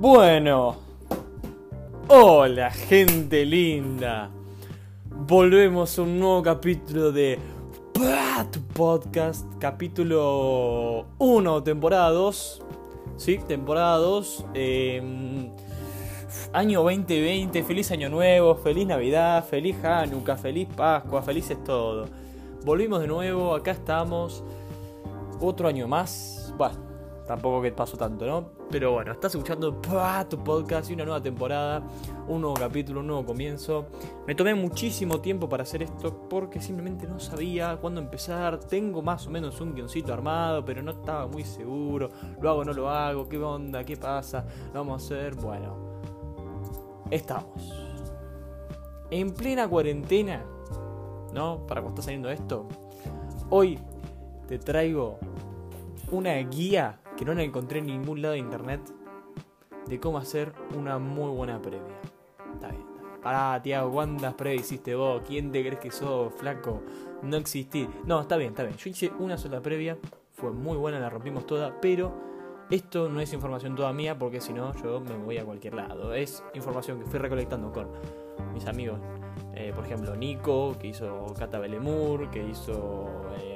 Bueno. Hola, gente linda. Volvemos a un nuevo capítulo de tu podcast, capítulo 1, temporada 2. Sí, temporada 2. Em, año 2020, feliz año nuevo, feliz Navidad, feliz Hanukkah, feliz Pascua, felices todo. Volvimos de nuevo, acá estamos. Otro año más. Bueno, tampoco que pasó tanto, ¿no? Pero bueno, estás escuchando tu podcast y una nueva temporada, un nuevo capítulo, un nuevo comienzo. Me tomé muchísimo tiempo para hacer esto porque simplemente no sabía cuándo empezar. Tengo más o menos un guioncito armado, pero no estaba muy seguro. Lo hago, no lo hago, qué onda, qué pasa, lo vamos a hacer. Bueno, estamos. En plena cuarentena, ¿no? Para cuando está saliendo esto. Hoy te traigo una guía que no la encontré en ningún lado de internet de cómo hacer una muy buena previa. Está bien. Pará, Tiago, ¿cuántas previas hiciste vos? ¿Quién te crees que sos, flaco? No existí. No, está bien, está bien. Yo hice una sola previa, fue muy buena, la rompimos toda, pero esto no es información toda mía porque si no yo me voy a cualquier lado. Es información que fui recolectando con mis amigos. Eh, por ejemplo, Nico, que hizo Cata Belemur, que hizo... Eh,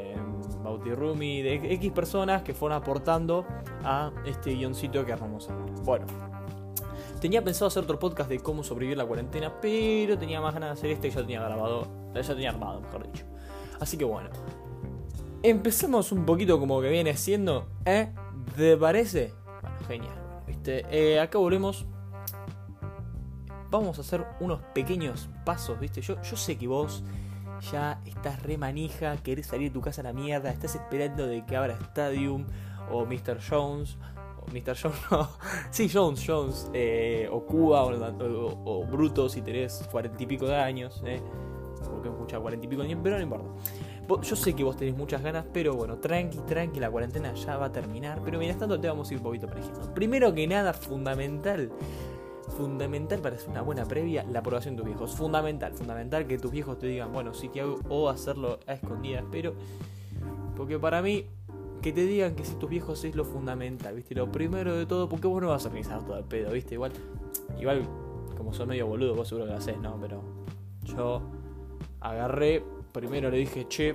Bauti de X personas que fueron aportando a este guioncito que armamos ahora. Bueno, tenía pensado hacer otro podcast de cómo sobrevivir la cuarentena, pero tenía más ganas de hacer este que ya tenía grabado, ya tenía armado, mejor dicho. Así que bueno, empecemos un poquito como que viene siendo, ¿eh? ¿Te parece? Bueno, genial. ¿viste? Eh, acá volvemos. Vamos a hacer unos pequeños pasos, ¿viste? Yo, yo sé que vos ya estás re manija, querés salir de tu casa a la mierda, estás esperando de que abra Stadium o Mr. Jones. O Mr. Jones, no. Sí, Jones, Jones. Eh, o Cuba o, Bruto si tenés cuarenta y pico de años. Eh. Porque escucha cuarenta y pico de años, pero no importa. Yo sé que vos tenés muchas ganas, pero bueno, tranqui, tranqui, la cuarentena ya va a terminar. Pero mientras tanto te vamos a ir un poquito ejemplo Primero que nada, fundamental fundamental para hacer una buena previa la aprobación de tus viejos. Fundamental, fundamental que tus viejos te digan, bueno, sí te hago o hacerlo a escondidas, pero porque para mí que te digan que si tus viejos es lo fundamental, ¿viste? Lo primero de todo, porque vos no vas a organizar todo el pedo, ¿viste? Igual igual como sos medio boludo, vos seguro que lo haces, ¿no? Pero yo agarré, primero le dije, "Che,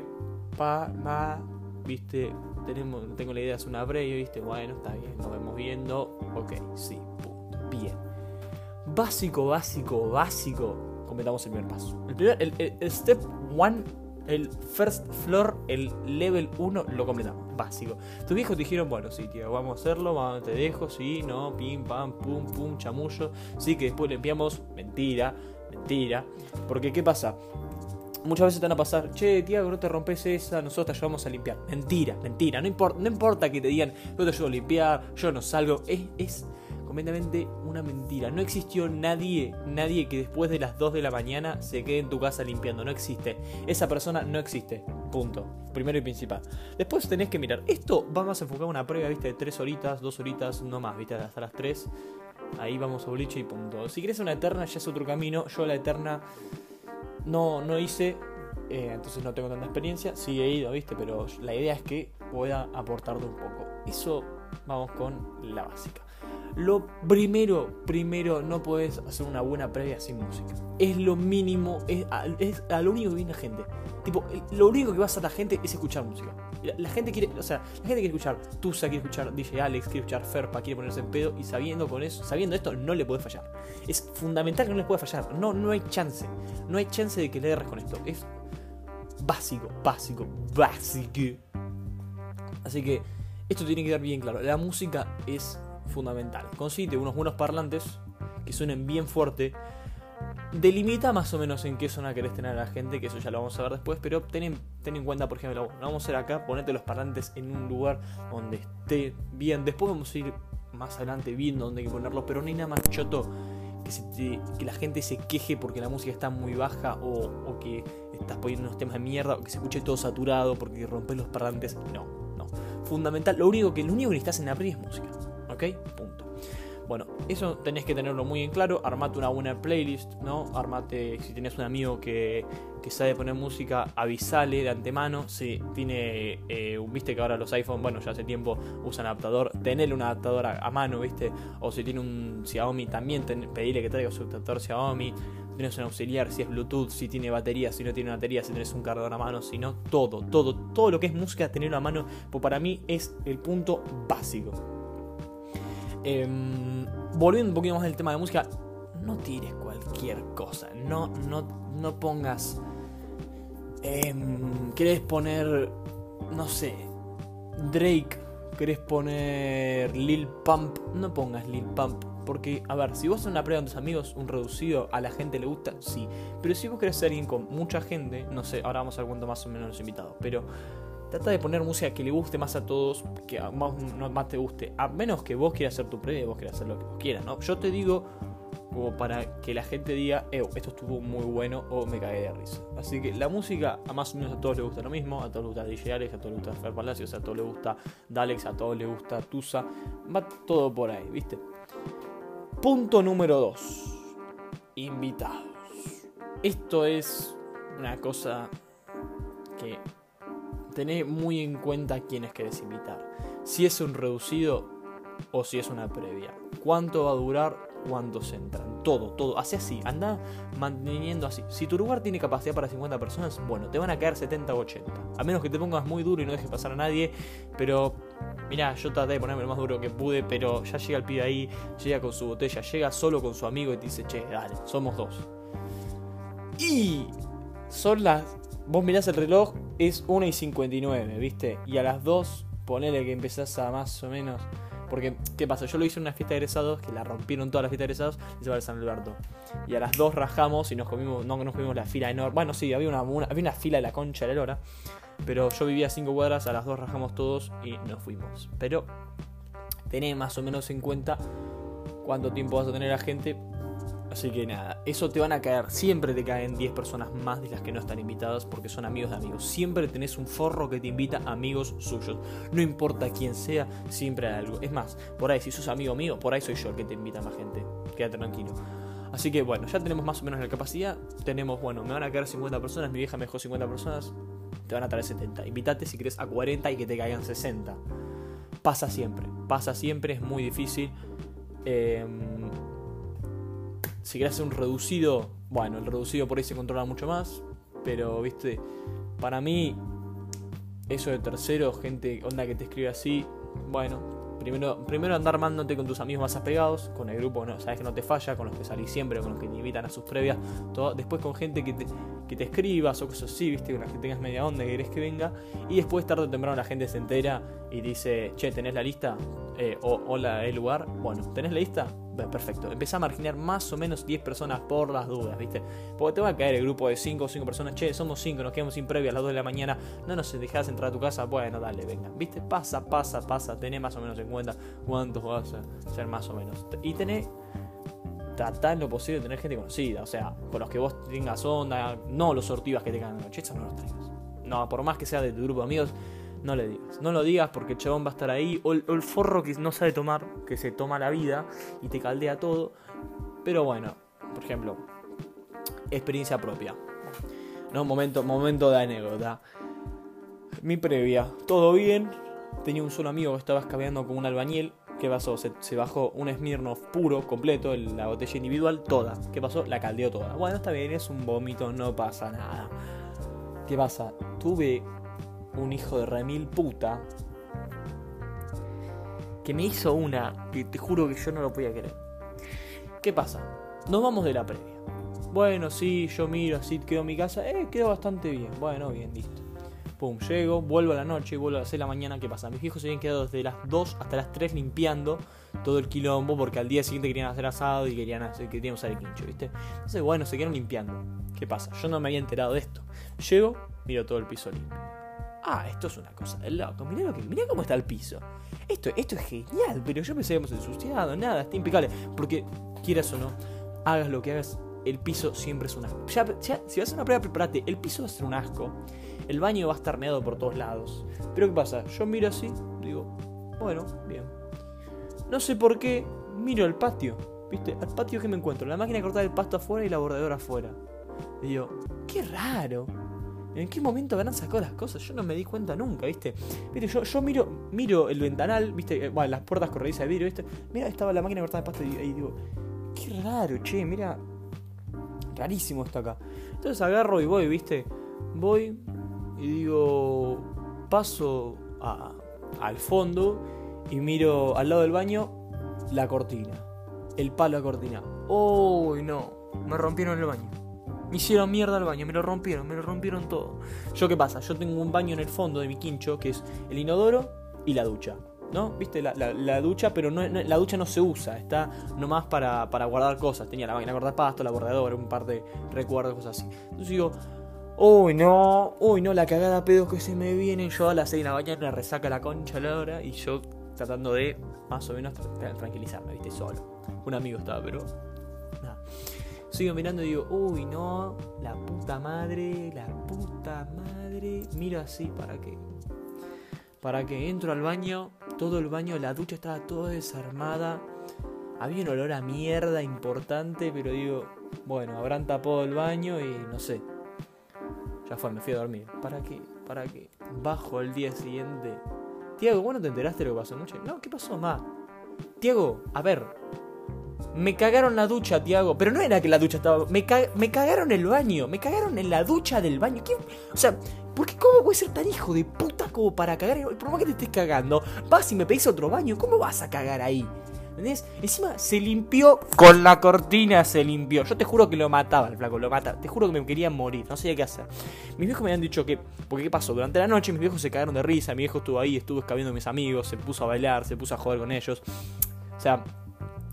pa, ma, ¿viste? Tenemos, tengo la idea de hacer una previa, ¿viste? Bueno, está bien, nos vemos viendo. Ok, sí, punto. Bien básico, básico, básico, completamos el primer paso. El, primer, el, step one, el first floor, el level 1, lo completamos. Básico. Tus viejos te dijeron, bueno, sí, tío, vamos a hacerlo, te dejo, sí, no, pim, pam, pum, pum, chamullo. Sí, que después limpiamos. Mentira, mentira. Porque, ¿qué pasa? Muchas veces te van a pasar, che, Tiago, no te rompes esa, nosotros te ayudamos a limpiar. Mentira, mentira. No importa, no importa que te digan, yo te ayudo a limpiar, yo no salgo. Es, es completamente una mentira. No existió nadie, nadie que después de las 2 de la mañana se quede en tu casa limpiando. No existe. Esa persona no existe. Punto. Primero y principal. Después tenés que mirar. Esto vamos a enfocar una prueba, viste, de 3 horitas, 2 horitas, no más, viste, hasta las 3. Ahí vamos a boliche y punto. Si quieres una eterna, ya es otro camino. Yo la eterna no, no hice. Eh, entonces no tengo tanta experiencia. Sí he ido, viste, pero la idea es que pueda aportarte un poco. Eso vamos con la básica. Lo primero, primero, no puedes hacer una buena previa sin música. Es lo mínimo, es lo único que viene la gente. Tipo, lo único que va a la gente es escuchar música. La, gente quiere, o sea, la gente quiere escuchar Tusa, quiere escuchar DJ Alex, quiere escuchar Ferpa, quiere ponerse en pedo y sabiendo con eso, sabiendo esto, no le puede fallar. Es fundamental que no les pueda fallar. No, no hay chance. No hay chance de que le erres con esto. Es básico, básico, básico. Así que esto tiene que quedar bien claro. La música es fundamental. Consiste unos buenos parlantes que suenen bien fuerte. Delimita más o menos en qué zona querés tener a la gente, que eso ya lo vamos a ver después, pero ten en, cuenta, por ejemplo, lo vamos a hacer acá, ponete los parlantes en un lugar donde esté bien. Después vamos a ir más adelante viendo dónde hay que ponerlos, pero no hay nada más choto que, la gente se queje porque la música está muy baja o, o que estás poniendo unos temas de mierda o que se escuche todo saturado porque rompes los parlantes. No, no. Fundamental, lo único que, lo único que necesitas en abrir es música. ¿Ok? Punto. Bueno, eso tenés que tenerlo muy en claro. Armate una buena playlist, ¿no? Armate, si tenés un amigo que, que sabe poner música, avisale de antemano. Si tiene, eh, viste que ahora los iPhone, bueno, ya hace tiempo usan adaptador, tenerle un adaptador a, mano, viste. O si tiene un Xiaomi, también pedirle que traiga su adaptador Xiaomi. Si tienes un auxiliar, si es Bluetooth, si tiene batería, si no tiene batería, si tienes un cargador a mano, si no, todo, todo, todo lo que es música, tenerlo a mano, pues para mí es el punto básico. Em, volviendo un poquito más al tema de música, no tires cualquier cosa. No, no, no pongas. Eh, ¿Querés poner. No sé. Drake. ¿Querés poner Lil Pump? No pongas Lil Pump. Porque, a ver, si vos haces una prueba con tus amigos, un reducido, a la gente le gusta, sí. Pero si vos querés ser alguien con mucha gente, no sé, ahora vamos a ver más o menos los invitados. Pero Trata de poner música que le guste más a todos, que más, más te guste. A menos que vos quieras hacer tu previa, vos quieras hacer lo que vos quieras, ¿no? Yo te digo como para que la gente diga, esto estuvo muy bueno o me cagué de risa. Así que la música a más o menos a todos les gusta lo mismo, a todos les gusta DJ Alex, a todos les gusta Fer Palacios, a todos les gusta Dalex, a todos les gusta Tusa, va todo por ahí, ¿viste? Punto número 2. Invitados. Esto es una cosa que tené muy en cuenta quiénes querés invitar. Si es un reducido o si es una previa. ¿Cuánto va a durar? ¿Cuántos entran? Todo, todo. Hace así. Anda manteniendo así. Si tu lugar tiene capacidad para 50 personas, bueno, te van a caer 70 o 80. A menos que te pongas muy duro y no dejes pasar a nadie. Pero, mira, yo traté de ponerme lo más duro que pude. Pero ya llega el pibe ahí, llega con su botella, llega solo con su amigo y te dice, che, dale, somos dos. Y son las vos mirás el reloj, es 1 y 59, ¿viste? Y a las 2, ponele que empezás a más o menos. Porque, ¿qué pasa? Yo lo hice en una fiesta de egresados, que la rompieron todas las fiestas de egresados, y se va a San Alberto. Y a las 2 rajamos y nos comimos, no nos comimos la fila enorme. Bueno, sí, había una, había una fila de la concha de la hora. Pero yo vivía a 5 cuadras, a las 2 rajamos todos y nos fuimos. Pero, tenés más o menos en cuenta cuánto tiempo vas a tener a gente Así que nada, eso te van a caer. Siempre te caen 10 personas más de las que no están invitadas porque son amigos de amigos. Siempre tenés un forro que te invita a amigos suyos. No importa quién sea, siempre hay algo. Es más, por ahí, si sos amigo mío, por ahí soy yo el que te invita a más gente. Quédate tranquilo. Así que bueno, ya tenemos más o menos la capacidad. Tenemos, bueno, me van a caer 50 personas, mi vieja me dejó 50 personas, te van a traer 70. Invítate si querés a 40 y que te caigan 60. Pasa siempre, pasa siempre, es muy difícil. Eh, si querés hacer un reducido, bueno, el reducido por ahí se controla mucho más. Pero, viste, para mí, eso de tercero, gente, onda que te escribe así, bueno, Primero, primero andar armándote con tus amigos más apegados, con el grupo, no, sabes que no te falla, con los que salís siempre, con los que te invitan a sus previas, todo, después con gente que te, que te escribas o cosas así, viste, con la que tengas media onda que querés que venga, y después tarde o temprano la gente se entera y dice, che, ¿tenés la lista? Eh, o hola, el lugar, bueno, ¿tenés la lista? perfecto. Empezá a marginar más o menos 10 personas por las dudas, ¿viste? Porque te va a caer el grupo de 5 o 5 personas. Che, somos 5, nos quedamos sin previa a las 2 de la mañana. No nos dejás entrar a tu casa. Bueno, dale, venga. ¿Viste? Pasa, pasa, pasa. Tenés más o menos en cuenta cuántos vas a ser más o menos. Y tenés tratar lo posible de tener gente conocida, o sea, con los que vos tengas onda, no los sortivas que te cagan noche, eso no los traigas. No, por más que sea de tu grupo de amigos, no le digas. No lo digas porque el chabón va a estar ahí. O el, forro que no sabe tomar, que se toma la vida y te caldea todo. Pero bueno, por ejemplo, experiencia propia. ¿No? Momento, momento de anécdota. Mi previa, todo bien. Tenía un solo amigo que estaba escabeando con un albañil. ¿Qué pasó? Se, bajó un Smirnoff puro, completo, la botella individual, toda. ¿Qué pasó? La caldeó toda. Bueno, está bien, es un vómito, no pasa nada. ¿Qué pasa? Tuve un hijo de remil puta que me hizo una que te juro que yo no lo podía querer. ¿Qué pasa? Nos vamos de la previa. Bueno, sí, yo miro, así quedó mi casa. Eh, quedó bastante bien. Bueno, bien, listo. Pum, llego, vuelvo a la noche, vuelvo a las 6 de la mañana. ¿Qué pasa? Mis hijos se habían quedado desde las 2 hasta las 3 limpiando todo el quilombo porque al día siguiente querían hacer asado y querían hacer, querían usar el quincho, ¿viste? Entonces, bueno, se quedaron limpiando. ¿Qué pasa? Yo no me había enterado de esto. Llego, miro todo el piso limpio ah, esto es una cosa del loco, mirá, lo que, mirá cómo está el piso. Esto, esto es genial, pero yo pensé que ensuciado, nada, está impecable. Porque, quieras o no, hagas lo que hagas, el piso siempre es un asco. Ya, si vas a una prueba, prepárate, el piso va a ser un asco. El baño va a estar meado por todos lados. Pero ¿qué pasa? Yo miro así, digo, bueno, bien. No sé por qué, miro el patio, ¿viste? Al patio que me encuentro, la máquina de cortar el pasto afuera y la bordadora afuera. Y digo, qué raro. ¿En qué momento habrán sacado las cosas? Yo no me di cuenta nunca, ¿viste? Viste, yo, yo miro, miro el ventanal, ¿viste? Eh, bueno, las puertas corredizas de vidrio, ¿viste? Mira, estaba la máquina de cortar el pasto y, digo, qué raro, che, mira. Rarísimo esto acá. Entonces agarro y voy, ¿viste? Voy y digo, paso al fondo y miro al lado del baño la cortina. El palo a cortina. ¡Uy, no! Me rompieron el baño. Me hicieron mierda el baño, me lo rompieron, me lo rompieron todo. ¿Yo qué pasa? Yo tengo un baño en el fondo de mi quincho, que es el inodoro y la ducha. ¿No? ¿Viste? La, la, ducha, pero no, la ducha no se usa, está nomás para, para guardar cosas. Tenía la máquina de cortar pasto, la bordadora, un par de recuerdos, cosas así. Entonces digo, uy no, uy no, la cagada pedos que se me viene. Yo a las 6 de la mañana resaca la concha la hora y yo tratando de más o menos tranquilizarme, ¿viste? Solo. Un amigo estaba, pero. Sigo mirando y digo, uy, no, la puta madre, la puta madre. Miro así para que. Para que entro al baño, todo el baño, la ducha estaba toda desarmada. Había un olor a mierda importante, pero digo, bueno, habrán tapado el baño y no sé. Ya fue, me fui a dormir. ¿Para qué? ¿Para qué? Bajo el día siguiente. Tiago, ¿vos no te enteraste de lo que pasó anoche? No, ¿qué pasó, ma? Tiago, a ver, me cagaron la ducha, Tiago. Pero no era que la ducha estaba. Me, cagaron el baño. Me cagaron en la ducha del baño. ¿Qué? O sea, ¿por qué cómo puede ser tan hijo de puta como para cagar? Por más que te estés cagando, vas y me pedís otro baño. ¿Cómo vas a cagar ahí? ¿Entendés? Encima se limpió con la cortina, se limpió. Yo te juro que lo mataba el flaco, lo mataba. Te juro que me quería morir, no sabía qué hacer. Mis viejos me habían dicho que. Porque qué pasó, durante la noche mis viejos se cagaron de risa. Mi viejo estuvo ahí, estuvo escabeando a mis amigos, se puso a bailar, se puso a jugar con ellos. O sea,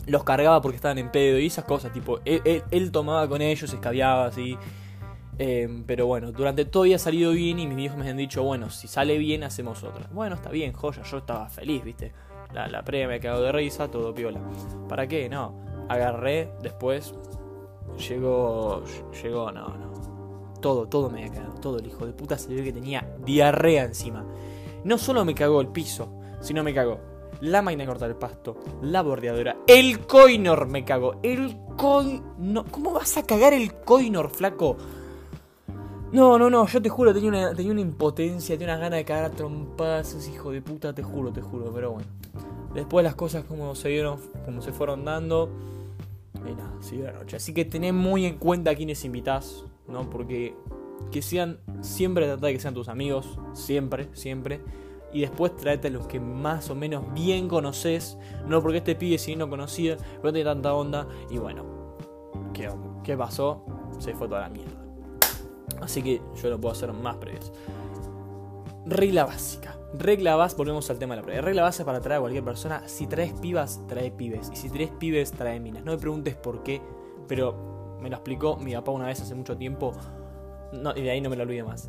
los cargaba porque estaban en pedo y esas cosas, tipo, él, tomaba con ellos, escabeaba así. Em, pero bueno, durante todo había salido bien y mis viejos me han dicho, bueno, si sale bien hacemos otra. Bueno, está bien, joya, yo estaba feliz, viste. La, la pre me cagado de risa, todo piola. ¿Para qué? No. Agarré, después llegó, llegó, no, no. Todo, todo me había cagado, todo el hijo de puta se ve que tenía diarrea encima. No solo me cagó el piso, sino me cagó la máquina de cortar el pasto, la bordeadora, el coinor me cago, el coinor... ¿Cómo vas a cagar el coinor, flaco? No, no, no, yo te juro, tenía una, tenía una impotencia, tenía una gana de cagar a trompadas, hijo de puta, te juro, te juro, pero bueno. Después las cosas como se dieron, como se fueron dando, y nada, siguió la noche. Así que tened muy en cuenta a quienes invitás, ¿no? Porque que sean, siempre trata de que sean tus amigos, siempre, siempre y después tráete a los que más o menos bien conoces. No porque este pibe si no conocía, pero no tiene tanta onda. Y bueno, ¿qué, ¿qué pasó? Se fue toda la mierda. Así que yo lo puedo hacer más previos. Regla básica. Regla básica, volvemos al tema de la previa. Regla básica para traer a cualquier persona. Si traes pibas, trae pibes. Y si traes pibes, trae minas. No me preguntes por qué, pero me lo explicó mi papá una vez hace mucho tiempo. No, y de ahí no me lo olvido más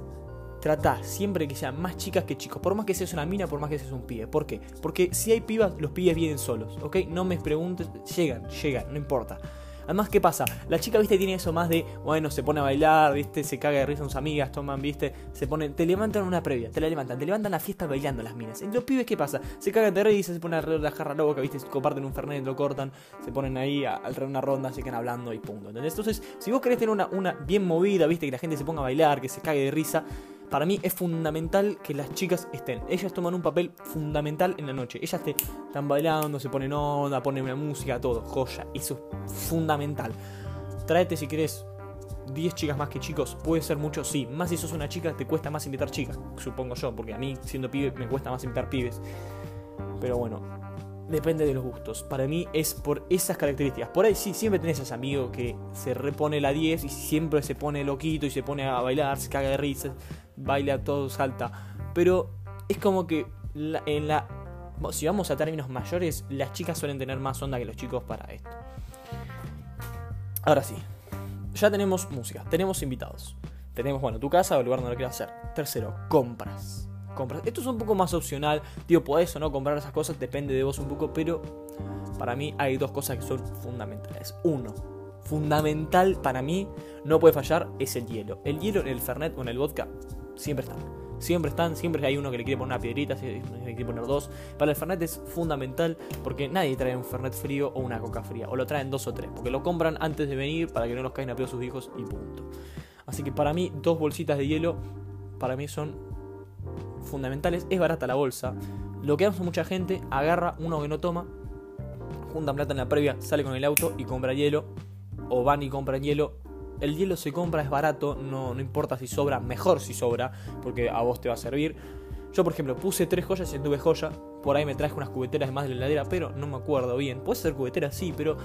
trata siempre que sean más chicas que chicos. Por más que seas una mina, por más que seas un pibe. ¿Por qué? Porque si hay pibas, los pibes vienen solos, ¿ok? No me preguntes, llegan, llegan, no importa. Además, ¿qué pasa? La chica, viste, tiene eso más de, bueno, se pone a bailar, viste, se caga de risa con sus amigas, toman, viste, se ponen, te levantan una previa, te la levantan, te levantan la fiesta bailando las minas. Y los pibes, ¿qué pasa? Se cagan de risa, se ponen alrededor de la jarra loca, viste, comparten un fernet, lo cortan, se ponen ahí alrededor de una ronda, se quedan hablando y punto. ¿Entendés? Entonces, si vos querés tener una, una bien movida, viste, que la gente se ponga a bailar, que se cague de risa, para mí es fundamental que las chicas estén. Ellas toman un papel fundamental en la noche. Ellas te están bailando, se ponen onda, ponen una música, todo. Joya. Eso es fundamental. Tráete si querés 10 chicas más que chicos. Puede ser mucho, sí. Más si sos una chica, te cuesta más invitar chicas. Supongo yo, porque a mí, siendo pibe, me cuesta más invitar pibes. Pero bueno, depende de los gustos. Para mí es por esas características. Por ahí sí, siempre tenés a ese amigo que se repone la 10 y siempre se pone loquito y se pone a bailar, se caga de risas baila todo, salta. Pero es como que en la. Si vamos a términos mayores, las chicas suelen tener más onda que los chicos para esto. Ahora sí, ya tenemos música, tenemos invitados. Tenemos, bueno, tu casa o el lugar donde lo quieras hacer. Tercero, compras. Compras. Esto es un poco más opcional. Tío, podés o no comprar esas cosas, depende de vos un poco, pero para mí hay dos cosas que son fundamentales. Uno, fundamental para mí, no puede fallar, es el hielo. El hielo en el Fernet o en el vodka siempre está. Siempre están, siempre hay uno que le quiere poner una piedrita, siempre le quiere poner dos. Para el Fernet es fundamental porque nadie trae un Fernet frío o una coca fría. O lo traen dos o tres. Porque lo compran antes de venir para que no los caigan a pedo sus hijos y punto. Así que para mí, dos bolsitas de hielo, para mí son fundamentales. Es barata la bolsa. Lo que hace mucha gente, agarra uno que no toma, juntan plata en la previa, sale con el auto y compra hielo. O van y compran hielo el hielo se compra, es barato, no, no importa si sobra, mejor si sobra, porque a vos te va a servir. Yo, por ejemplo, puse tres joyas y tuve joya. Por ahí me traje unas cubeteras más de la heladera, pero no me acuerdo bien. Puede ser cubetera, sí, pero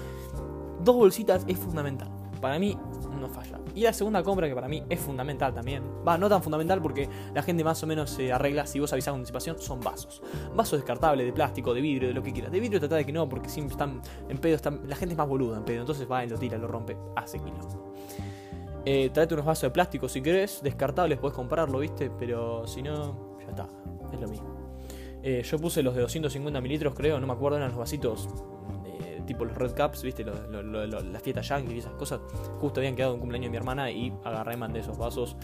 dos bolsitas es fundamental. Para mí no falla. Y la segunda compra que para mí es fundamental también. Va, no tan fundamental porque la gente más o menos se arregla si vos avisás con anticipación, son vasos. Vasos descartables, de plástico, de vidrio, de lo que quieras. De vidrio trata de que no, porque siempre están en pedo, están, la gente es más boluda en pedo. Entonces va y lo tira, lo rompe, hace kilo. Eh, unos vasos de plástico si querés, descartables, puedes comprarlo, ¿viste? Pero si no, ya está, es lo mismo. Eh, yo puse los de 250 mililitros, creo, no me acuerdo, eran los vasitos tipo los Red Cups, ¿viste? las fiestas yankee y esas cosas. Justo habían quedado en cumpleaños de mi hermana y agarré, mandé esos vasos,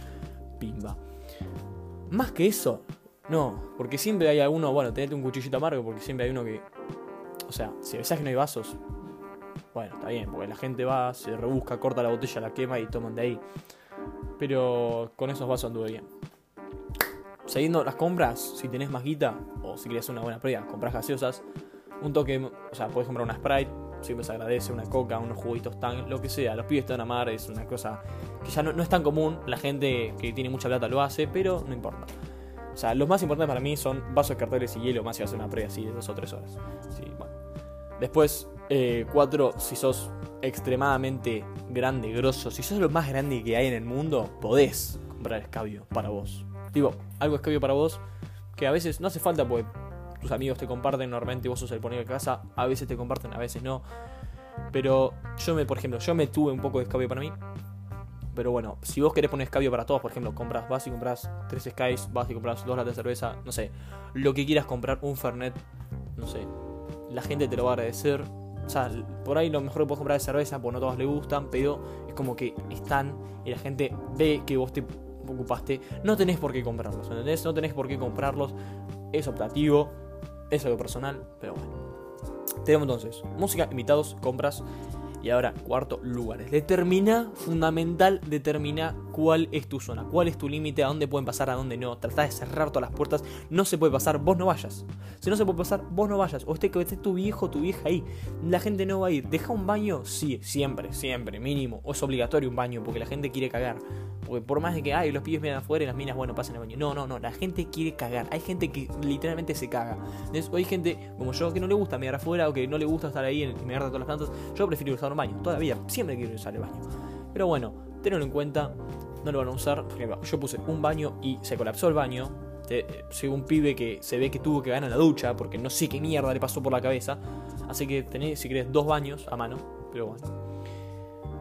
pimba. Más que eso, no, porque siempre hay alguno, bueno, tenete un cuchillito amargo, porque siempre hay uno que. O sea, si avisás que no hay vasos, bueno, está bien, porque la gente va, se rebusca, corta la botella, la quema y toman de ahí. Pero con esos vasos anduve bien. Siguiendo las compras, si tenés más guita o si querés una buena prueba, compras gaseosas. Un toque, o sea, puedes comprar una Sprite, siempre se agradece, una coca, unos juguitos tan, lo que sea. Los pibes te van a amar, es una cosa que ya no, no es tan común. La gente que tiene mucha plata lo hace, pero no importa. O sea, lo más importante para mí son vasos, carteles y hielo, más si hacer una prueba así de dos o tres horas. Sí, bueno. Después, eh, cuatro, si sos extremadamente grande, grosso, si sos lo más grande que hay en el mundo, podés comprar escabio para vos. Digo, algo escabio para vos que a veces no hace falta porque tus amigos te comparten, normalmente vos sos el poner de casa, a veces te comparten, a veces no. Pero yo me, por ejemplo, yo me tuve un poco de escabio para mí. Pero bueno, si vos querés poner escabio para todos, por ejemplo, compras, vas y compras tres skies, vas y compras dos latas de cerveza, no sé, lo que quieras comprar, un Fernet, no sé, la gente te lo va a agradecer, o sea, por ahí lo mejor que puedes comprar es cerveza, porque no todos le gustan, pero es como que están y la gente ve que vos te ocupaste. No tenés por qué comprarlos, ¿entendés? No tenés por qué comprarlos. Es optativo, es algo personal, pero bueno. Tenemos entonces música, invitados, compras y ahora, cuarto, lugares. Determina, fundamental, determina cuál es tu zona, cuál es tu límite, a dónde pueden pasar, a dónde no. Trata de cerrar todas las puertas. No se puede pasar, vos no vayas. Si no se puede pasar, vos no vayas. O esté que esté tu viejo, tu vieja ahí. La gente no va a ir. ¿Deja un baño? Sí, siempre, siempre, mínimo. O es obligatorio un baño porque la gente quiere cagar. Porque por más de que, ay, los pibes miran afuera y las minas, bueno, pasen el baño. No, no, no. La gente quiere cagar. Hay gente que literalmente se caga. Entonces, hay gente como yo que no le gusta mirar afuera o que no le gusta estar ahí y mirar todas las plantas. Yo prefiero usar un baño. Todavía, siempre quiero usar el baño. Pero bueno, tenlo en cuenta. No lo van a usar. yo puse un baño y se colapsó el baño. Según un pibe que se ve que tuvo que ganar la ducha. Porque no sé qué mierda le pasó por la cabeza. Así que tenés, si querés, dos baños a mano. Pero bueno.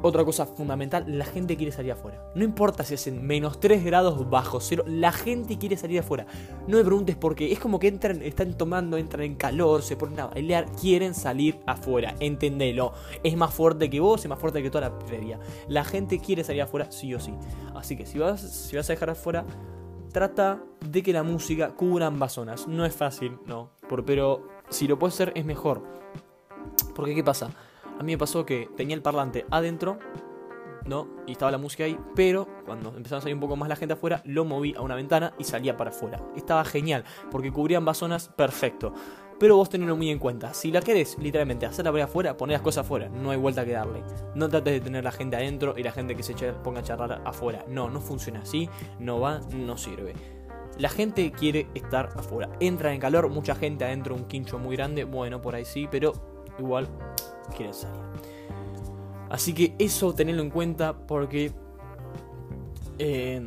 Otra cosa fundamental, la gente quiere salir afuera. No importa si hacen menos 3 grados bajo cero, la gente quiere salir afuera. No me preguntes por qué. Es como que entran, están tomando, entran en calor, se ponen a bailar, quieren salir afuera. Entendelo. Es más fuerte que vos, es más fuerte que toda la previa. La gente quiere salir afuera sí o sí. Así que si vas, si vas a dejar afuera, trata de que la música cubra ambas zonas. No es fácil, no. pero si lo puedes hacer es mejor. Porque ¿qué pasa? A mí me pasó que tenía el parlante adentro, ¿no? Y estaba la música ahí, pero cuando empezaba a salir un poco más la gente afuera, lo moví a una ventana y salía para afuera. Estaba genial, porque cubría ambas zonas perfecto. Pero vos tenedlo muy en cuenta. Si la querés literalmente hacerla para afuera, poné las cosas afuera. No hay vuelta que darle. No trates de tener la gente adentro y la gente que se ponga a charlar afuera. No, no funciona así. No va, no sirve. La gente quiere estar afuera. Entra en calor, mucha gente adentro, un quincho muy grande. Bueno, por ahí sí, pero igual quieren salir. Así que eso tenedlo en cuenta porque... Eh,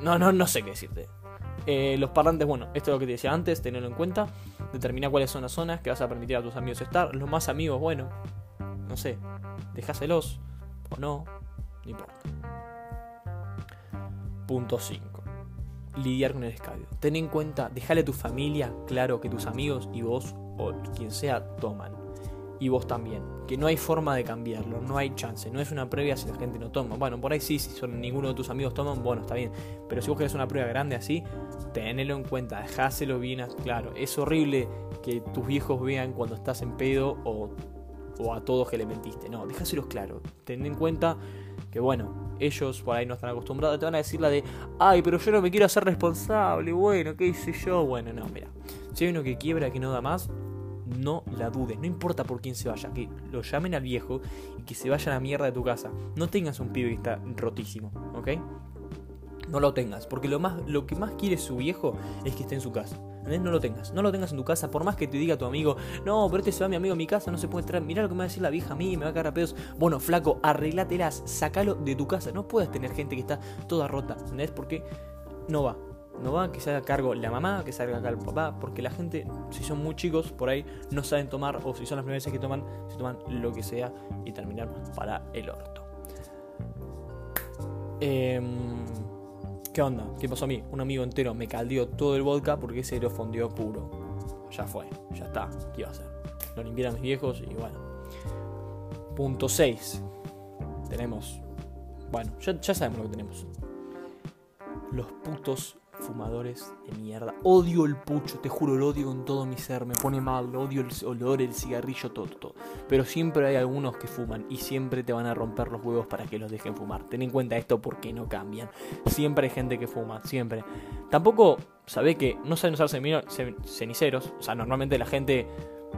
no, no, no sé qué decirte. Eh, los parlantes, bueno, esto es lo que te decía antes, tenerlo en cuenta. Determina cuáles son las zonas que vas a permitir a tus amigos estar. Los más amigos, bueno, no sé, dejáselos o no, no importa. Punto 5. Lidiar con el escabio. Ten en cuenta, déjale a tu familia claro que tus amigos y vos o quien sea toman. y vos también. Que no hay forma de cambiarlo, no hay chance. No es una previa si la gente no toma. Bueno, por ahí sí, si son, ninguno de tus amigos toman, bueno, está bien. Pero si vos querés una prueba grande así, tenelo en cuenta, dejáselo bien claro. Es horrible que tus viejos vean cuando estás en pedo o, o a todos que le mentiste. No, dejáselos claro. Ten en cuenta que bueno, ellos por ahí no están acostumbrados, te van a decir la de, ay, pero yo no me quiero hacer responsable, bueno, ¿qué hice yo? Bueno, no, mira, si hay uno que quiebra que no da más, no la dudes, no importa por quién se vaya, que lo llamen al viejo y que se vaya a la mierda de tu casa. No tengas un pibe que está rotísimo, ¿ok? No lo tengas, porque lo, más, lo que más quiere su viejo es que esté en su casa. No lo tengas, no lo tengas en tu casa, por más que te diga tu amigo, no, pero este se va mi amigo a mi casa, no se puede entrar, mirá lo que me va a decir la vieja a mí, me va a cagar pedos. Bueno, flaco, arreglátelas, sacalo de tu casa, no puedes tener gente que está toda rota, ¿entendés? Porque no va, no va que se haga cargo la mamá, que se haga cargo el papá, porque la gente, si son muy chicos, por ahí no saben tomar, o si son las primeras veces que toman, se toman lo que sea y terminan para el orto. Eh, ¿Qué onda? ¿Qué pasó a mí? Un amigo entero me caldeó todo el vodka porque se lo fondió puro. Ya fue, ya está. ¿Qué iba a hacer? Lo limpiaron mis viejos y bueno. Punto 6. Tenemos. Bueno, ya, ya sabemos lo que tenemos. Los putos fumadores de mierda. Odio el pucho, te juro, lo odio con todo mi ser. Me pone mal, odio el olor, el cigarrillo, todo. Pero siempre hay algunos que fuman y siempre te van a romper los huevos para que los dejen fumar. Ten en cuenta esto porque no cambian. Siempre hay gente que fuma, siempre. Tampoco sabe que no saben usar ceniceros. O sea, normalmente la gente,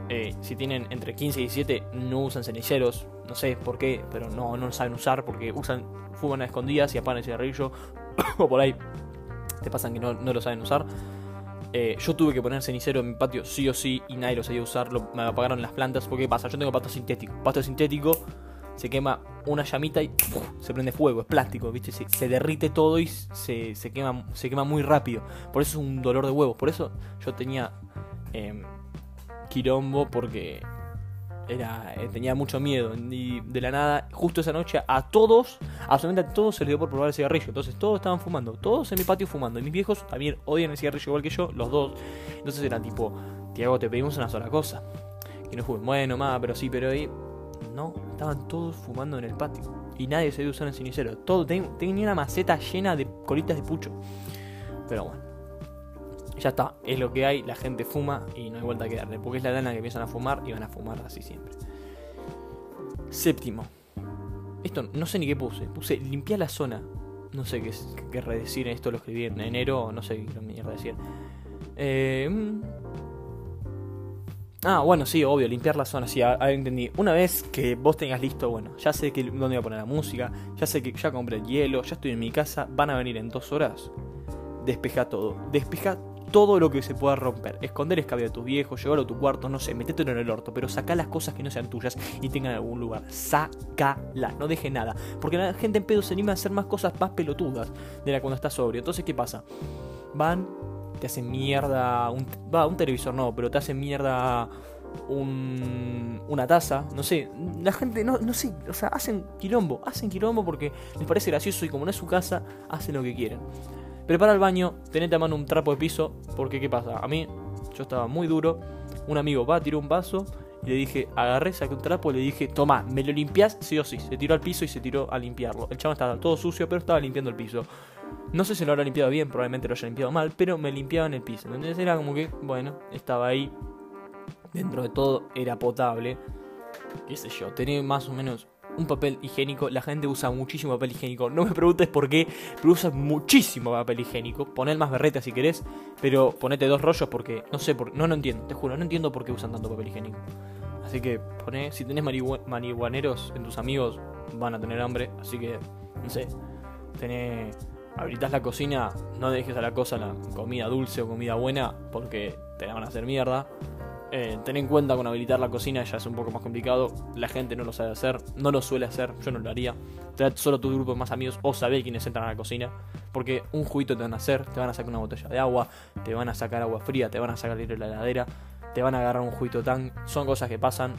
eh, si tienen entre 15 y 17, no usan ceniceros. No sé por qué, pero no, no saben usar porque usan, fuman a escondidas y apagan el cigarrillo. o por ahí te pasan que no, lo saben usar. Eh, yo tuve que poner cenicero en mi patio sí o sí y nadie lo sabía usarlo. Me apagaron las plantas. porque ¿qué pasa? Yo tengo pasto sintético. Pasto sintético se quema una llamita y se prende fuego. Es plástico, ¿viste? Se, derrite todo y se, quema, se quema muy rápido. Por eso es un dolor de huevos. Por eso yo tenía eh, quirombo porque era, eh, tenía mucho miedo. Y de la nada, justo esa noche, a todos, absolutamente a todos se les dio por probar el cigarrillo. Entonces todos estaban fumando, todos en mi patio fumando. Y mis viejos también odian el cigarrillo igual que yo, los dos. Entonces eran tipo, Tiago, te pedimos una sola cosa. Que no fumen. Bueno, más, pero sí, pero ahí. No, estaban todos fumando en el patio. Y nadie se dio usar el cenicero. Todo, tenía una maceta llena de colitas de pucho. Pero bueno ya está, es lo que hay, la gente fuma y no hay vuelta a quedarle, porque es la lana que empiezan a fumar y van a fumar así siempre. Séptimo. Esto no sé ni qué puse. Puse limpiar la zona. No sé qué, qué decir. Esto lo escribí en enero. No sé qué mierda decir. Eh, mm. ah, bueno, sí, obvio, limpiar la zona. Sí, ahora entendí. Una vez que vos tengas listo, bueno, ya sé que, dónde voy a poner la música. Ya sé que ya compré el hielo. Ya estoy en mi casa. Van a venir en dos horas. Despeja todo. Despeja todo lo que se pueda romper. Esconder escabio de tus viejos, llevarlo a tu cuarto, no sé, metételo en el orto, pero saca las cosas que no sean tuyas y tengan algún lugar. Sácalas, no deje nada. Porque la gente en pedo se anima a hacer más cosas más pelotudas de la cuando está sobrio. Entonces, ¿qué pasa? Van, te hacen mierda. Un, va, un televisor no, pero te hacen mierda. Un, una taza, no sé, la gente, no, no sé, o sea, hacen quilombo, hacen quilombo porque les parece gracioso y como no es su casa, hacen lo que quieren. Prepara el baño, tenete a mano un trapo de piso, porque ¿qué pasa? A mí, yo estaba muy duro, un amigo va, tiró un vaso, y le dije, agarré, saqué un trapo y le dije, toma, me lo limpias sí o sí. Se tiró al piso y se tiró a limpiarlo. El chavo estaba todo sucio, pero estaba limpiando el piso. No sé si lo habrá limpiado bien, probablemente lo haya limpiado mal, pero me limpiaba en el piso. Entonces era como que, bueno, estaba ahí. Dentro de todo era potable. Qué sé yo, tenía más o menos un papel higiénico. La gente usa muchísimo papel higiénico. No me preguntes por qué, pero usa muchísimo papel higiénico. Poner más berreta si querés, pero ponete dos rollos porque no sé, por, no, no entiendo, te juro, no entiendo por qué usan tanto papel higiénico. Así que poné, si tenés marihuaneros en tus amigos, van a tener hambre. Así que, no sé, tenés, habilitas la cocina, no dejes a la cosa la comida dulce o comida buena porque te la van a hacer mierda. Eh, ten en cuenta con habilitar la cocina ya es un poco más complicado. La gente no lo sabe hacer, no lo suele hacer, yo no lo haría. Trae solo tu grupo de más amigos o sabe quiénes entran a la cocina. Porque un juguito te van a hacer, te van a sacar una botella de agua, te van a sacar agua fría, te van a sacar de la heladera, te van a agarrar un juguito tan. Son cosas que pasan.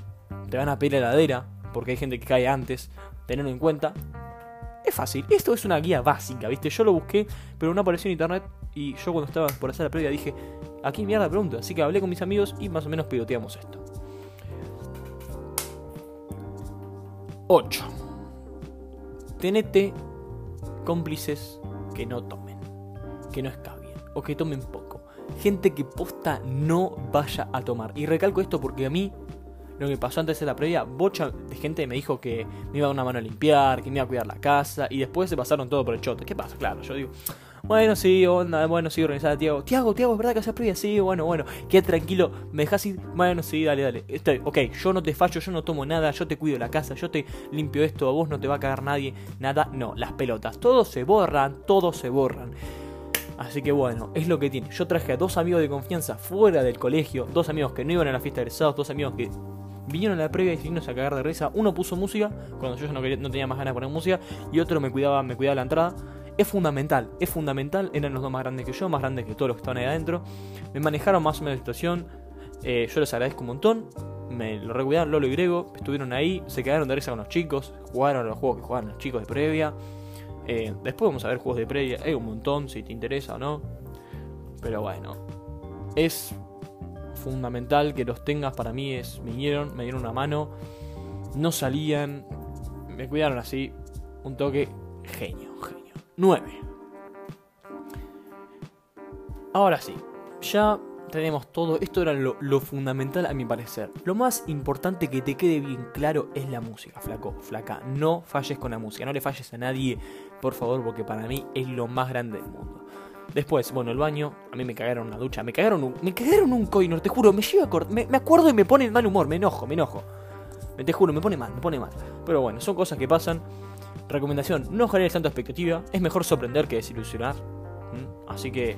Te van a pedir la heladera, porque hay gente que cae antes. Tenerlo en cuenta. Es fácil, esto es una guía básica, ¿viste? Yo lo busqué, pero no apareció en internet. Y yo cuando estaba por hacer la previa dije, aquí mierda pregunta. Así que hablé con mis amigos y más o menos piloteamos esto. 8. Tenete cómplices que no tomen, que no escabien o que tomen poco. Gente que posta no vaya a tomar. Y recalco esto porque a mí lo que pasó antes de la previa, bocha de gente me dijo que me iba a dar una mano a limpiar, que me iba a cuidar la casa y después se pasaron todo por el chote. ¿Qué pasa? Claro, yo digo, bueno, sí, onda, bueno, sí, organizada, Tiago. Tiago, Tiago, ¿es verdad que haces previa? Sí, bueno, bueno, quédate tranquilo, me dejas ir. Bueno, sí, dale, dale. Estoy, ok, yo no te fallo, yo no tomo nada, yo te cuido la casa, yo te limpio esto, a vos no te va a cagar nadie, nada, no, las pelotas. Todos se borran, todos se borran. Así que bueno, es lo que tiene. Yo traje a dos amigos de confianza fuera del colegio, dos amigos que no iban a la fiesta de egresados, dos amigos que vinieron a la previa y se a cagar de risa. Uno puso música, cuando yo no, no tenía más ganas de poner música, y otro me cuidaba, me cuidaba la entrada. Es fundamental, es fundamental. Eran los dos más grandes que yo, más grandes que todos los que estaban ahí adentro. Me manejaron más o menos la situación. Eh, yo les agradezco un montón. Me lo recuidaron Lolo y Grego. Estuvieron ahí, se quedaron de risa con los chicos. Jugaron los juegos que jugaban los chicos de previa. Eh, después vamos a ver juegos de previa. Hay un montón, si te interesa o no. Pero bueno, es fundamental que los tengas para mí. Es, vinieron, me dieron una mano. No salían, me cuidaron así. Un toque genio, genio. 9. Ahora sí, ya tenemos todo. Esto era lo, fundamental a mi parecer. Lo más importante que te quede bien claro es la música, flaco, flaca. No falles con la música, no le falles a nadie, por favor, porque para mí es lo más grande del mundo. Después, bueno, el baño, a mí me cagaron una ducha, me cagaron un, me cagaron un coinor, te juro, me llevo a me, me acuerdo y me pone en mal humor, me enojo, me enojo. Te juro, me pone mal, me pone mal. Pero bueno, son cosas que pasan. Recomendación, no generes tanta expectativa, es mejor sorprender que desilusionar. Así que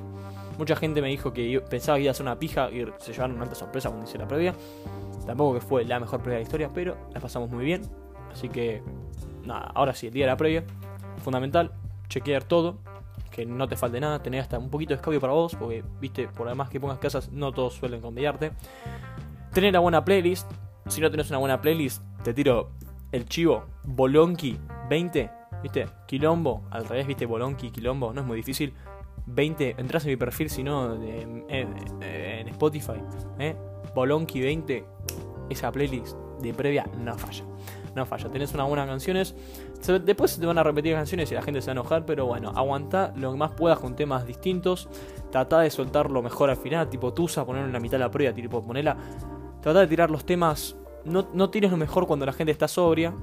mucha gente me dijo que pensaba que iba a ser una pija y se llevaron una alta sorpresa cuando hice la previa. Tampoco que fue la mejor previa de la historia, pero la pasamos muy bien. Así que, nada, ahora sí, el día de la previa, fundamental, chequear todo, que no te falte nada, tener hasta un poquito de escabio para vos, porque, viste, por además que pongas casas, no todos suelen conviarte. Tener una buena playlist, si no tenés una buena playlist, te tiro el chivo Bolonki 20, ¿viste? Quilombo, al revés, ¿viste? Bolonki, Quilombo, no es muy difícil. 20, entras en mi perfil, si no, en Spotify, ¿eh? Bolonki 20, esa playlist de previa no falla. No falla, tenés unas buenas canciones. Después te van a repetir canciones y la gente se va a enojar, pero bueno, aguanta lo que más puedas con temas distintos. Trata de soltar lo mejor al final, tipo Tusa, ponerlo en la mitad la previa, tipo ponerla. Trata de tirar los temas. No, no tires lo mejor cuando la gente está sobria,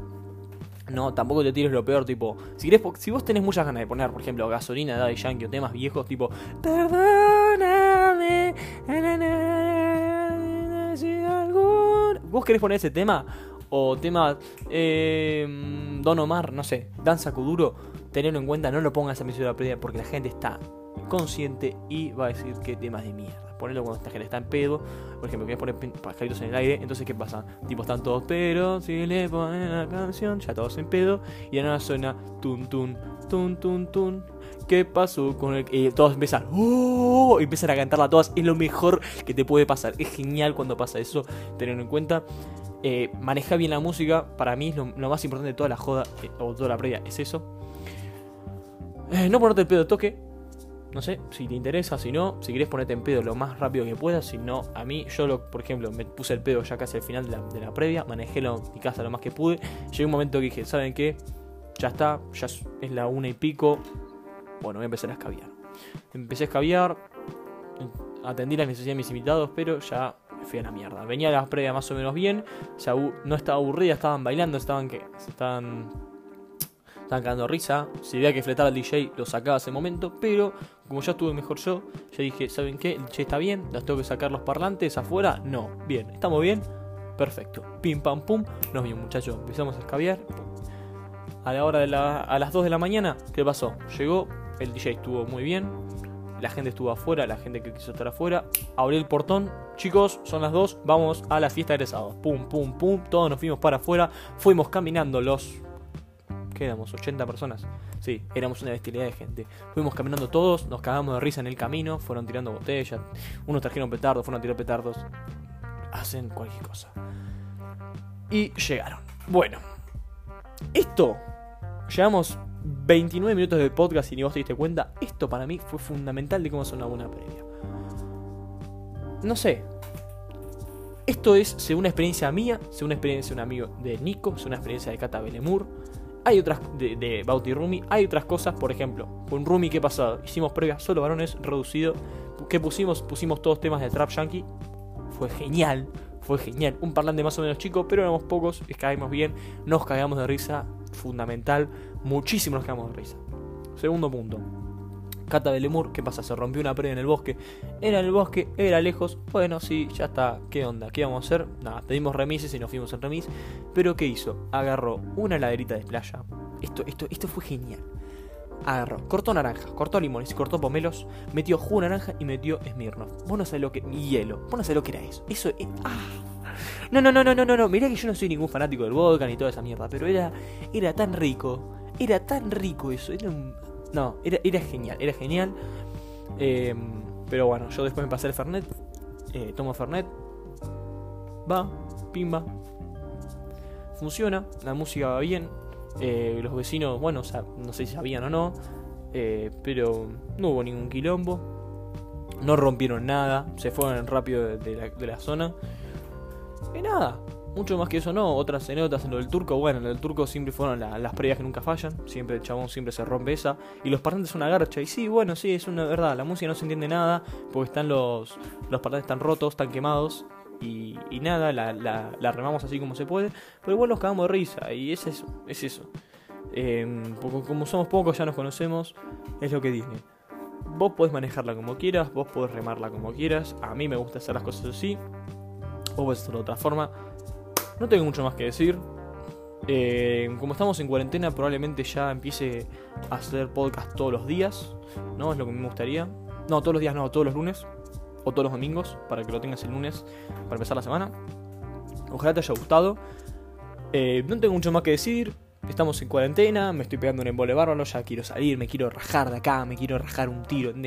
no, tampoco te tires lo peor, tipo. Si, si vos tenés muchas ganas de poner, por ejemplo, gasolina Daddy Yankee o temas viejos, tipo. Perdóname. ¿Vos querés poner ese tema? O tema. Eh, Don Omar, no sé. Danza Kuduro. Tenedlo en cuenta, no lo pongas a mi ciudad previa porque la gente está consciente y va a decir que temas de mierda ponerlo cuando esta gente está en pedo. Por ejemplo, quieres poner pajaritos en el aire. Entonces, ¿qué pasa? Tipo, están todos, pero si le ponen la canción, ya todos en pedo. Y ahora suena tun tun, tun tun tun. ¿Qué pasó con? Y todos empiezan. ¡Oh! Y empiezan a cantarla todas. Es lo mejor que te puede pasar. Es genial cuando pasa eso. Tenerlo en cuenta. Eh, maneja bien la música. Para mí es lo, más importante de toda la joda. Eh, o toda la previa. Es eso. Eh, no ponerte el pedo de toque no sé, si te interesa, si no, si querés ponerte en pedo lo más rápido que puedas, si no, a mí, yo lo, por ejemplo, me puse el pedo ya casi al final de la, previa, manejé mi casa lo más que pude, llegó un momento que dije, ¿saben qué? Ya está, ya es la una y pico, bueno, voy a empezar a escabiar. Empecé a escabiar, atendí las necesidades de mis invitados, pero ya fui a la mierda. Venía la previa más o menos bien, ya no estaba aburrida, estaban bailando, estaban que estaban estaban cagando risa. Si veía que fletaba el DJ, lo sacaba ese momento. Pero como ya estuve mejor yo, ya dije, ¿saben qué? El DJ está bien, las tengo que sacar los parlantes afuera. No, bien, ¿estamos bien? Perfecto. Pim pam pum. Nos vimos muchachos. Empezamos a escabiar. A la hora de la. a las 2 de la mañana, ¿qué pasó? Llegó, el DJ estuvo muy bien. La gente estuvo afuera, la gente que quiso estar afuera. Abrí el portón. Chicos, son las 2. Vamos a la fiesta de egresados. Pum, pum, pum. Todos nos fuimos para afuera. Fuimos caminando los éramos? 80 personas. Sí, éramos una bestialidad de gente. Fuimos caminando todos, nos cagamos de risa en el camino, fueron tirando botellas, unos trajeron petardos, fueron a tirar petardos. Hacen cualquier cosa. Y llegaron. Bueno, esto, llevamos 29 minutos de podcast y ni vos te diste cuenta. Esto para mí fue fundamental de cómo hacer una buena previa. No sé. Esto es según una experiencia mía, según una experiencia de un amigo de Nico, según una experiencia de Cata Belemur. Hay otras de, Bauti Rumi, hay otras cosas, por ejemplo, con Rumi, ¿qué pasado? Hicimos previa solo varones, reducido. ¿Qué pusimos? Pusimos todos temas de Trap Yankee. Fue genial, fue genial. Un parlante más o menos chico, pero éramos pocos, caímos bien, nos cagamos de risa, fundamental. Muchísimo nos cagamos de risa. Segundo punto. Cata de Lemur, ¿qué pasa? Se rompió una pared en el bosque. Era en el bosque, era lejos. Bueno, sí, ya está. ¿Qué onda? ¿Qué vamos a hacer? Nada, pedimos remises y nos fuimos en remis. Pero ¿qué hizo? Agarró una laderita de playa. Esto, esto, esto fue genial. Agarró, cortó naranja, cortó limones, cortó pomelos, metió jugo naranja y metió Smirnoff. Vos no sabés lo que. hielo. Vos no sabés lo que era eso. Eso es. ¡Ah! No, no, no, no, no, no, no. Mirá que yo no soy ningún fanático del vodka ni toda esa mierda. Pero era. Era tan rico. Era tan rico eso. Era un no, era, era genial, era genial. Eh, pero bueno, yo después me pasé el Fernet. Eh, tomo Fernet. Va, pimba. Funciona, la música va bien. Eh, los vecinos, bueno, o sea, no sé si sabían o no. pero no hubo ningún quilombo. No rompieron nada. Se fueron rápido de, la, de la zona. Y nada, mucho más que eso no, otras anécdotas en lo del turco, bueno, en lo del turco siempre fueron las previas que nunca fallan, siempre el chabón siempre se rompe esa, y los parlantes son una garcha, y sí, bueno, sí, es una verdad, la música no se entiende nada, porque están los, los parlantes están rotos, están quemados, y, nada, la, remamos así como se puede, pero igual nos cagamos de risa, y es eso, es eso. Em, como somos pocos, ya nos conocemos, es lo que dice. Vos podés manejarla como quieras, vos podés remarla como quieras, a mí me gusta hacer las cosas así, o puedes de otra forma no tengo mucho más que decir. Eh, como estamos en cuarentena, probablemente ya empiece a hacer podcast todos los días. ¿No? Es lo que me gustaría. No, todos los días no, todos los lunes. O todos los domingos, para que lo tengas el lunes para empezar la semana. Ojalá te haya gustado. Eh, no tengo mucho más que decir. Estamos en cuarentena, me estoy pegando un embole bárbaro, ya quiero salir, me quiero rajar de acá, me quiero rajar un tiro.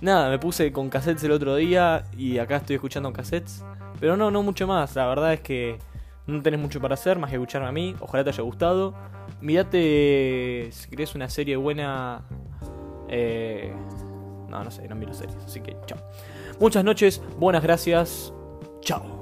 Nada, me puse con cassettes el otro día y acá estoy escuchando cassettes. Pero no, no mucho más. La verdad es que no tenés mucho para hacer más que escucharme a mí. Ojalá te haya gustado. Mirate si querés una serie buena. Eh, no, no sé, no miro series. Así que chao. Muchas noches, buenas gracias. Chao.